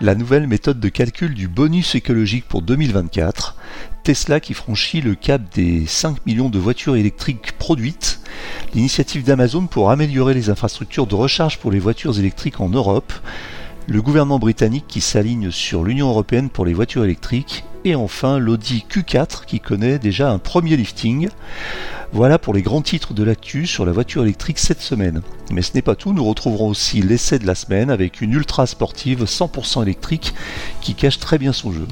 la nouvelle méthode de calcul du bonus écologique pour 2024, Tesla qui franchit le cap des 5 millions de voitures électriques produites, l'initiative d'Amazon pour améliorer les infrastructures de recharge pour les voitures électriques en Europe, le gouvernement britannique qui s'aligne sur l'Union européenne pour les voitures électriques, et enfin l'Audi Q4 qui connaît déjà un premier lifting. Voilà pour les grands titres de l'actu sur la voiture électrique cette semaine. Mais ce n'est pas tout, nous retrouverons aussi l'essai de la semaine avec une ultra sportive 100% électrique qui cache très bien son jeu.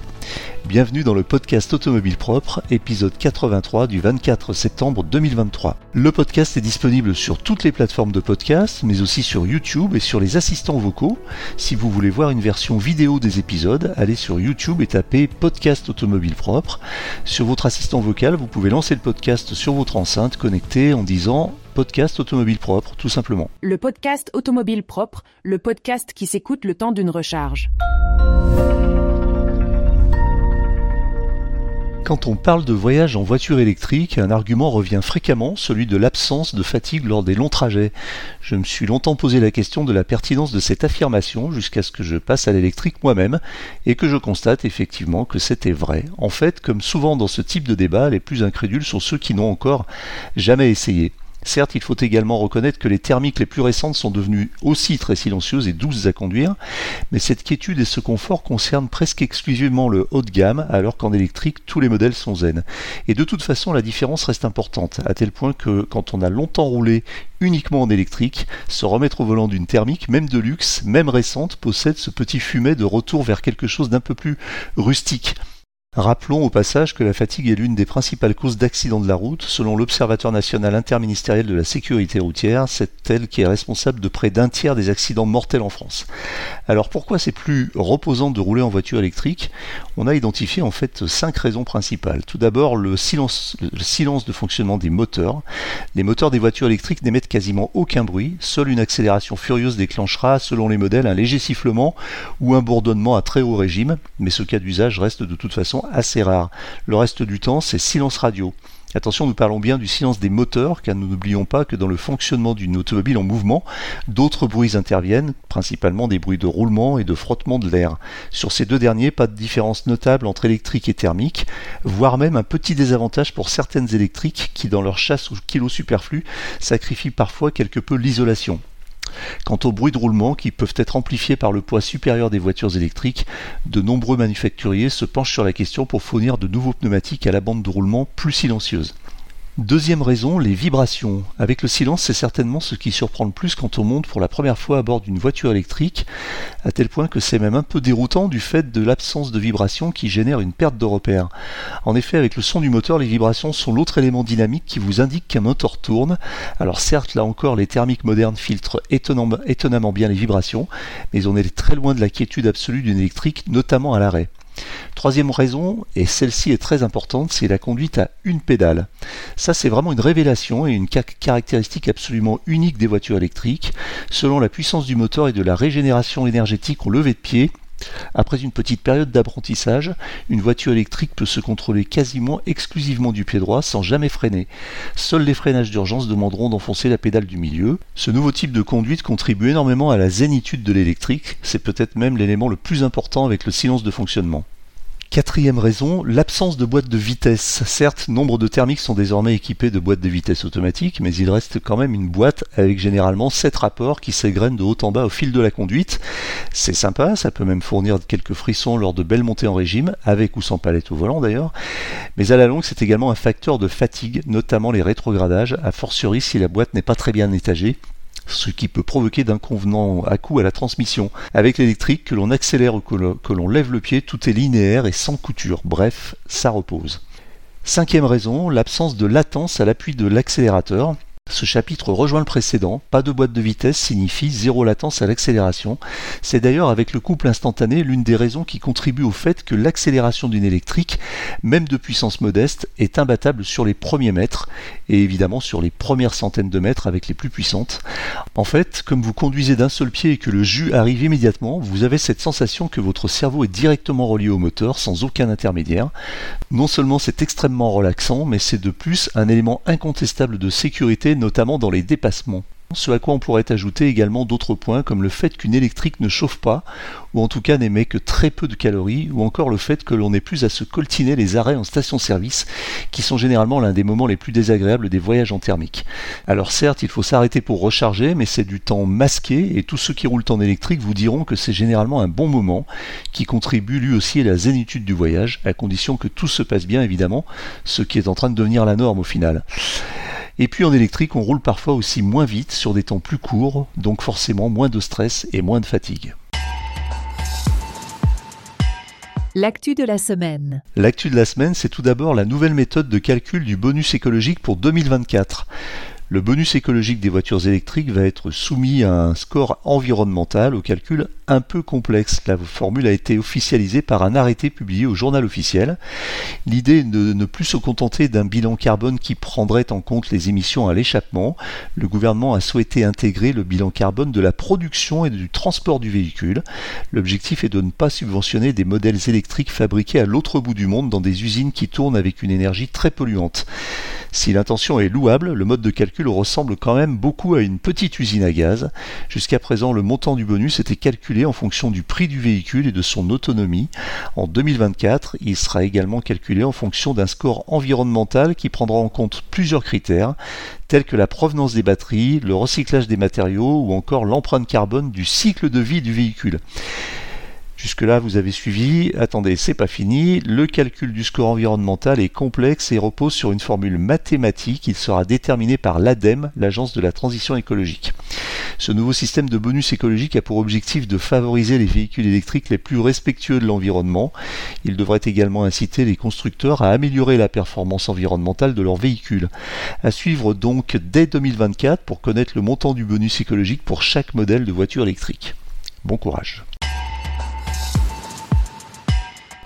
Bienvenue dans le podcast Automobile Propre, épisode 83 du 24 septembre 2023. Le podcast est disponible sur toutes les plateformes de podcast, mais aussi sur YouTube et sur les assistants vocaux. Si vous voulez voir une version vidéo des épisodes, allez sur YouTube et tapez podcast Automobile Propre. Sur votre assistant vocal, vous pouvez lancer le podcast sur votre enceinte connectée en disant podcast automobile propre, tout simplement. Le podcast automobile propre, le podcast qui s'écoute le temps d'une recharge. Quand on parle de voyage en voiture électrique, un argument revient fréquemment, celui de l'absence de fatigue lors des longs trajets. Je me suis longtemps posé la question de la pertinence de cette affirmation jusqu'à ce que je passe à l'électrique moi-même et que je constate effectivement que c'était vrai. En fait, comme souvent dans ce type de débat, les plus incrédules sont ceux qui n'ont encore jamais essayé. Certes, il faut également reconnaître que les thermiques les plus récentes sont devenues aussi très silencieuses et douces à conduire, mais cette quiétude et ce confort concernent presque exclusivement le haut de gamme, alors qu'en électrique, tous les modèles sont zen. Et de toute façon, la différence reste importante, à tel point que quand on a longtemps roulé uniquement en électrique, se remettre au volant d'une thermique, même de luxe, même récente, possède ce petit fumet de retour vers quelque chose d'un peu plus rustique. Rappelons au passage que la fatigue est l'une des principales causes d'accidents de la route. Selon l'Observatoire national interministériel de la sécurité routière, c'est elle qui est responsable de près d'un tiers des accidents mortels en France. Alors pourquoi c'est plus reposant de rouler en voiture électrique? On a identifié en fait cinq raisons principales. Tout d'abord, le silence, le silence de fonctionnement des moteurs. Les moteurs des voitures électriques n'émettent quasiment aucun bruit. Seule une accélération furieuse déclenchera, selon les modèles, un léger sifflement ou un bourdonnement à très haut régime. Mais ce cas d'usage reste de toute façon assez rare. Le reste du temps, c'est silence radio. Attention, nous parlons bien du silence des moteurs, car nous n'oublions pas que dans le fonctionnement d'une automobile en mouvement, d'autres bruits interviennent, principalement des bruits de roulement et de frottement de l'air. Sur ces deux derniers, pas de différence notable entre électrique et thermique, voire même un petit désavantage pour certaines électriques qui, dans leur chasse au kilo superflu, sacrifient parfois quelque peu l'isolation. Quant aux bruits de roulement qui peuvent être amplifiés par le poids supérieur des voitures électriques, de nombreux manufacturiers se penchent sur la question pour fournir de nouveaux pneumatiques à la bande de roulement plus silencieuse. Deuxième raison, les vibrations. Avec le silence, c'est certainement ce qui surprend le plus quand on monte pour la première fois à bord d'une voiture électrique, à tel point que c'est même un peu déroutant du fait de l'absence de vibrations qui génère une perte de repère. En effet, avec le son du moteur, les vibrations sont l'autre élément dynamique qui vous indique qu'un moteur tourne. Alors certes, là encore, les thermiques modernes filtrent étonnamment bien les vibrations, mais on est très loin de la quiétude absolue d'une électrique, notamment à l'arrêt. Troisième raison, et celle-ci est très importante, c'est la conduite à une pédale. Ça, c'est vraiment une révélation et une caractéristique absolument unique des voitures électriques. Selon la puissance du moteur et de la régénération énergétique au lever de pied, après une petite période d'apprentissage, une voiture électrique peut se contrôler quasiment exclusivement du pied droit sans jamais freiner. Seuls les freinages d'urgence demanderont d'enfoncer la pédale du milieu. Ce nouveau type de conduite contribue énormément à la zénitude de l'électrique, c'est peut-être même l'élément le plus important avec le silence de fonctionnement. Quatrième raison, l'absence de boîte de vitesse. Certes, nombre de thermiques sont désormais équipés de boîtes de vitesse automatiques, mais il reste quand même une boîte avec généralement 7 rapports qui s'égrènent de haut en bas au fil de la conduite. C'est sympa, ça peut même fournir quelques frissons lors de belles montées en régime, avec ou sans palette au volant d'ailleurs, mais à la longue c'est également un facteur de fatigue, notamment les rétrogradages, a fortiori si la boîte n'est pas très bien étagée, ce qui peut provoquer d'inconvenants à coup à la transmission. Avec l'électrique, que l'on accélère ou que l'on lève le pied, tout est linéaire et sans couture. Bref, ça repose. Cinquième raison, l'absence de latence à l'appui de l'accélérateur. Ce chapitre rejoint le précédent. Pas de boîte de vitesse signifie zéro latence à l'accélération. C'est d'ailleurs avec le couple instantané l'une des raisons qui contribue au fait que l'accélération d'une électrique, même de puissance modeste, est imbattable sur les premiers mètres et évidemment sur les premières centaines de mètres avec les plus puissantes. En fait, comme vous conduisez d'un seul pied et que le jus arrive immédiatement, vous avez cette sensation que votre cerveau est directement relié au moteur sans aucun intermédiaire. Non seulement c'est extrêmement relaxant, mais c'est de plus un élément incontestable de sécurité notamment dans les dépassements. Ce à quoi on pourrait ajouter également d'autres points comme le fait qu'une électrique ne chauffe pas, ou en tout cas n'émet que très peu de calories, ou encore le fait que l'on n'ait plus à se coltiner les arrêts en station-service, qui sont généralement l'un des moments les plus désagréables des voyages en thermique. Alors certes, il faut s'arrêter pour recharger, mais c'est du temps masqué, et tous ceux qui roulent en électrique vous diront que c'est généralement un bon moment, qui contribue lui aussi à la zénitude du voyage, à condition que tout se passe bien évidemment, ce qui est en train de devenir la norme au final. Et puis en électrique, on roule parfois aussi moins vite sur des temps plus courts, donc forcément moins de stress et moins de fatigue. L'actu de la semaine. L'actu de la semaine, c'est tout d'abord la nouvelle méthode de calcul du bonus écologique pour 2024. Le bonus écologique des voitures électriques va être soumis à un score environnemental au calcul un peu complexe. La formule a été officialisée par un arrêté publié au journal officiel. L'idée est de ne plus se contenter d'un bilan carbone qui prendrait en compte les émissions à l'échappement. Le gouvernement a souhaité intégrer le bilan carbone de la production et du transport du véhicule. L'objectif est de ne pas subventionner des modèles électriques fabriqués à l'autre bout du monde dans des usines qui tournent avec une énergie très polluante. Si l'intention est louable, le mode de calcul ressemble quand même beaucoup à une petite usine à gaz. Jusqu'à présent, le montant du bonus était calculé en fonction du prix du véhicule et de son autonomie. En 2024, il sera également calculé en fonction d'un score environnemental qui prendra en compte plusieurs critères tels que la provenance des batteries, le recyclage des matériaux ou encore l'empreinte carbone du cycle de vie du véhicule. Jusque-là, vous avez suivi. Attendez, c'est pas fini. Le calcul du score environnemental est complexe et repose sur une formule mathématique. Il sera déterminé par l'ADEME, l'Agence de la transition écologique. Ce nouveau système de bonus écologique a pour objectif de favoriser les véhicules électriques les plus respectueux de l'environnement. Il devrait également inciter les constructeurs à améliorer la performance environnementale de leurs véhicules. À suivre donc dès 2024 pour connaître le montant du bonus écologique pour chaque modèle de voiture électrique. Bon courage.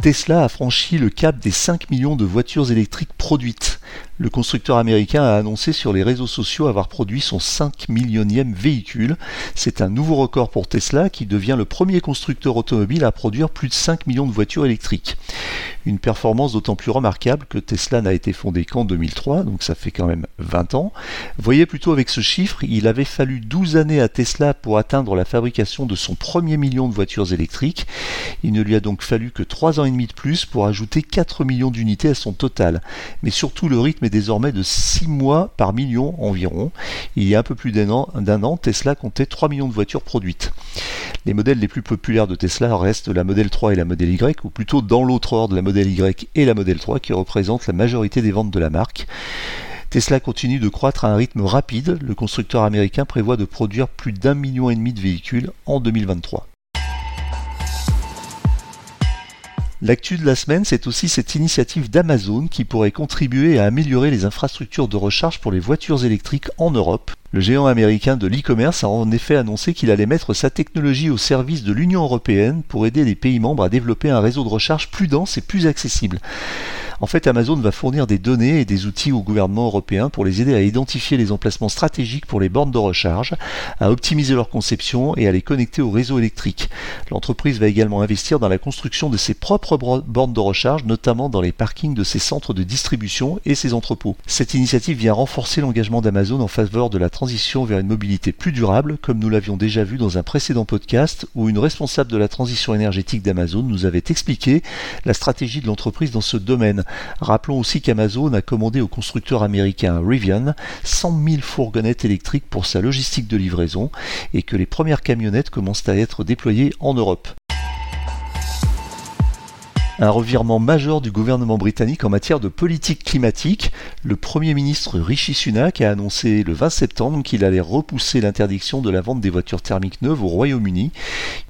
Tesla a franchi le cap des 5 millions de voitures électriques produites. Le constructeur américain a annoncé sur les réseaux sociaux avoir produit son 5 millionième véhicule. C'est un nouveau record pour Tesla qui devient le premier constructeur automobile à produire plus de 5 millions de voitures électriques. Une performance d'autant plus remarquable que Tesla n'a été fondé qu'en 2003, donc ça fait quand même 20 ans. Voyez plutôt avec ce chiffre, il avait fallu 12 années à Tesla pour atteindre la fabrication de son premier million de voitures électriques. Il ne lui a donc fallu que 3 ans et demi de plus pour ajouter 4 millions d'unités à son total. Mais surtout le rythme désormais de 6 mois par million environ. Il y a un peu plus d'un an, an, Tesla comptait 3 millions de voitures produites. Les modèles les plus populaires de Tesla restent la Model 3 et la Model Y, ou plutôt dans l'autre ordre la Model Y et la Model 3 qui représentent la majorité des ventes de la marque. Tesla continue de croître à un rythme rapide. Le constructeur américain prévoit de produire plus d'un million et demi de véhicules en 2023. L'actu de la semaine, c'est aussi cette initiative d'Amazon qui pourrait contribuer à améliorer les infrastructures de recharge pour les voitures électriques en Europe. Le géant américain de l'e-commerce a en effet annoncé qu'il allait mettre sa technologie au service de l'Union européenne pour aider les pays membres à développer un réseau de recharge plus dense et plus accessible. En fait, Amazon va fournir des données et des outils au gouvernement européen pour les aider à identifier les emplacements stratégiques pour les bornes de recharge, à optimiser leur conception et à les connecter au réseau électrique. L'entreprise va également investir dans la construction de ses propres bornes de recharge, notamment dans les parkings de ses centres de distribution et ses entrepôts. Cette initiative vient renforcer l'engagement d'Amazon en faveur de la transition vers une mobilité plus durable, comme nous l'avions déjà vu dans un précédent podcast où une responsable de la transition énergétique d'Amazon nous avait expliqué la stratégie de l'entreprise dans ce domaine. Rappelons aussi qu'Amazon a commandé au constructeur américain Rivian 100 000 fourgonnettes électriques pour sa logistique de livraison et que les premières camionnettes commencent à être déployées en Europe. Un revirement majeur du gouvernement britannique en matière de politique climatique. Le Premier ministre Rishi Sunak a annoncé le 20 septembre qu'il allait repousser l'interdiction de la vente des voitures thermiques neuves au Royaume-Uni.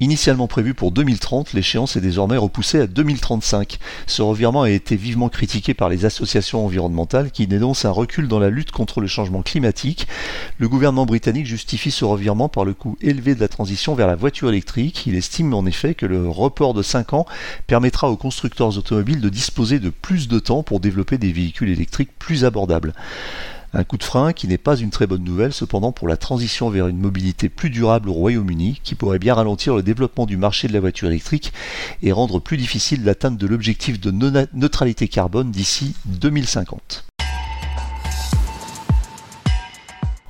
Initialement prévu pour 2030, l'échéance est désormais repoussée à 2035. Ce revirement a été vivement critiqué par les associations environnementales qui dénoncent un recul dans la lutte contre le changement climatique. Le gouvernement britannique justifie ce revirement par le coût élevé de la transition vers la voiture électrique. Il estime en effet que le report de 5 ans permettra aux constructeurs constructeurs automobiles de disposer de plus de temps pour développer des véhicules électriques plus abordables. Un coup de frein qui n'est pas une très bonne nouvelle cependant pour la transition vers une mobilité plus durable au Royaume-Uni, qui pourrait bien ralentir le développement du marché de la voiture électrique et rendre plus difficile l'atteinte de l'objectif de neutralité carbone d'ici 2050.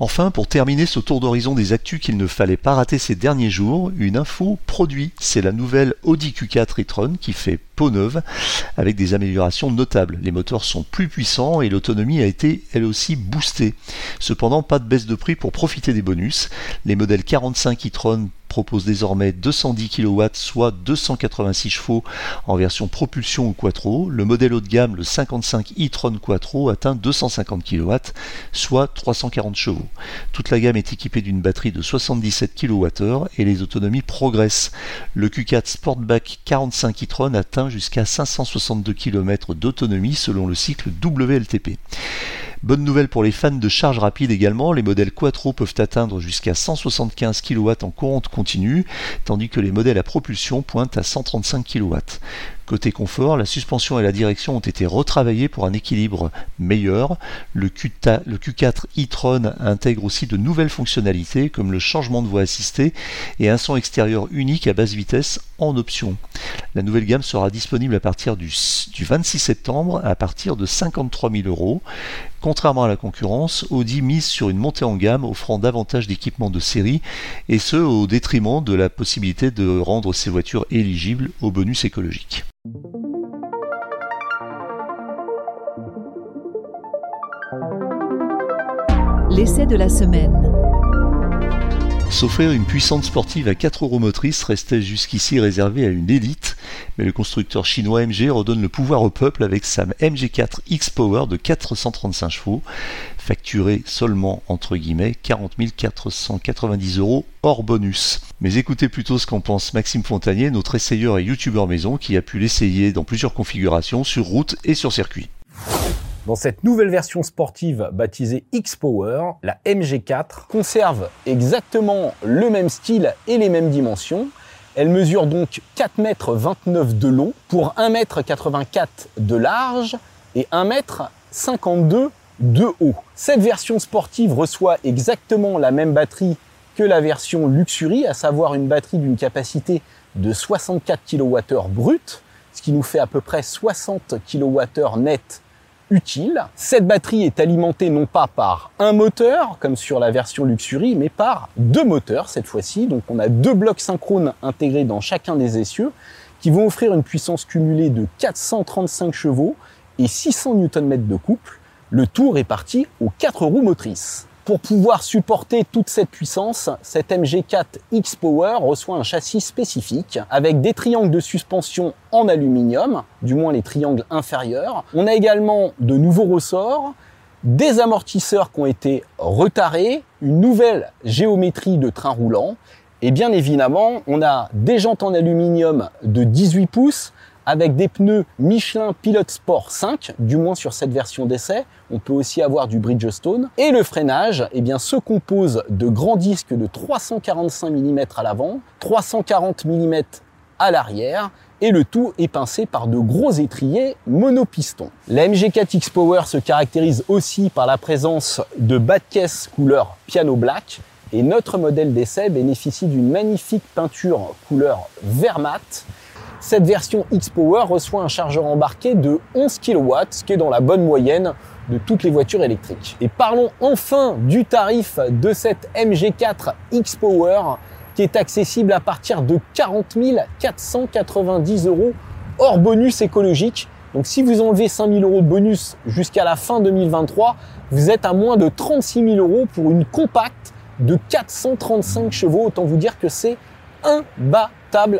Enfin, pour terminer ce tour d'horizon des actus qu'il ne fallait pas rater ces derniers jours, une info produit. C'est la nouvelle Audi Q4 e-tron qui fait peau neuve avec des améliorations notables. Les moteurs sont plus puissants et l'autonomie a été elle aussi boostée. Cependant, pas de baisse de prix pour profiter des bonus. Les modèles 45 e-tron propose désormais 210 kW, soit 286 chevaux en version propulsion ou quattro. Le modèle haut de gamme, le 55 e-tron quattro, atteint 250 kW, soit 340 chevaux. Toute la gamme est équipée d'une batterie de 77 kWh et les autonomies progressent. Le Q4 Sportback 45 e-tron atteint jusqu'à 562 km d'autonomie selon le cycle WLTP. Bonne nouvelle pour les fans de charge rapide également, les modèles Quattro peuvent atteindre jusqu'à 175 kW en courante continue, tandis que les modèles à propulsion pointent à 135 kW. Côté confort, la suspension et la direction ont été retravaillées pour un équilibre meilleur. Le, Q4 e-tron intègre aussi de nouvelles fonctionnalités comme le changement de voie assistée et un son extérieur unique à basse vitesse en option. La nouvelle gamme sera disponible à partir du, 26 septembre à partir de 53 000 euros. Contrairement à la concurrence, Audi mise sur une montée en gamme offrant davantage d'équipements de série et ce au détriment de la possibilité de rendre ces voitures éligibles au bonus écologique. L'essai de la semaine. S'offrir une puissante sportive à 4 roues motrices restait jusqu'ici réservé à une élite, mais le constructeur chinois MG redonne le pouvoir au peuple avec sa MG4 X-Power de 435 chevaux, facturé seulement entre guillemets 40 490 euros hors bonus. Mais écoutez plutôt ce qu'en pense Maxime Fontanier, notre essayeur et youtubeur maison qui a pu l'essayer dans plusieurs configurations sur route et sur circuit. Dans cette nouvelle version sportive baptisée X-Power, la MG4 conserve exactement le même style et les mêmes dimensions. Elle mesure donc 4,29 m de long pour 1,84 m de large et 1,52 m de haut. Cette version sportive reçoit exactement la même batterie que la version Luxury, à savoir une batterie d'une capacité de 64 kWh brut, ce qui nous fait à peu près 60 kWh net utile. Cette batterie est alimentée non pas par un moteur, comme sur la version Luxury, mais par deux moteurs cette fois-ci. Donc on a deux blocs synchrones intégrés dans chacun des essieux qui vont offrir une puissance cumulée de 435 chevaux et 600 Nm de couple, le tout réparti aux quatre roues motrices. Pour pouvoir supporter toute cette puissance, cette MG4 X-Power reçoit un châssis spécifique avec des triangles de suspension en aluminium, du moins les triangles inférieurs. On a également de nouveaux ressorts, des amortisseurs qui ont été retarés, une nouvelle géométrie de train roulant et bien évidemment, on a des jantes en aluminium de 18 pouces avec des pneus Michelin Pilot Sport 5, du moins sur cette version d'essai. On peut aussi avoir du Bridgestone. Et le freinage, eh bien, se compose de grands disques de 345 mm à l'avant, 340 mm à l'arrière, et le tout est pincé par de gros étriers monopistons. La MG4 X Power se caractérise aussi par la présence de bas de caisse couleur piano black, et notre modèle d'essai bénéficie d'une magnifique peinture couleur vert mat cette version X-Power reçoit un chargeur embarqué de 11 kW, ce qui est dans la bonne moyenne de toutes les voitures électriques. Et parlons enfin du tarif de cette MG4 X-Power qui est accessible à partir de 40 490 euros hors bonus écologique. Donc si vous enlevez 5 000 euros de bonus jusqu'à la fin 2023, vous êtes à moins de 36 000 euros pour une compacte de 435 chevaux. Autant vous dire que c'est imbattable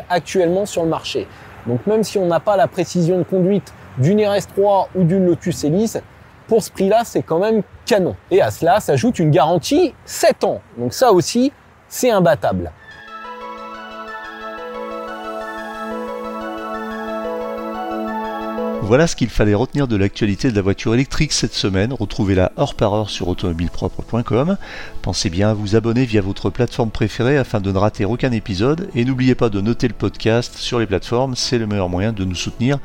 actuellement sur le marché. Donc même si on n'a pas la précision de conduite d'une RS3 ou d'une Lotus Elise, pour ce prix-là, c'est quand même canon. Et à cela s'ajoute une garantie 7 ans. Donc ça aussi, c'est imbattable. Voilà ce qu'il fallait retenir de l'actualité de la voiture électrique cette semaine. Retrouvez-la heure par heure sur automobilepropre.com. Pensez bien à vous abonner via votre plateforme préférée afin de ne rater aucun épisode. Et n'oubliez pas de noter le podcast sur les plateformes, c'est le meilleur moyen de nous soutenir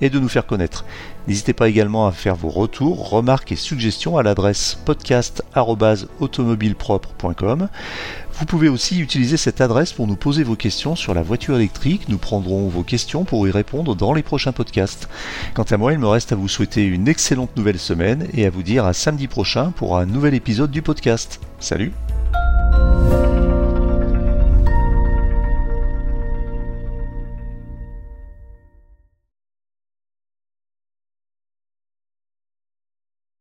et de nous faire connaître. N'hésitez pas également à faire vos retours, remarques et suggestions à l'adresse podcast.automobilepropre.com. Vous pouvez aussi utiliser cette adresse pour nous poser vos questions sur la voiture électrique. Nous prendrons vos questions pour y répondre dans les prochains podcasts. Quant à moi, il me reste à vous souhaiter une excellente nouvelle semaine et à vous dire à samedi prochain pour un nouvel épisode du podcast. Salut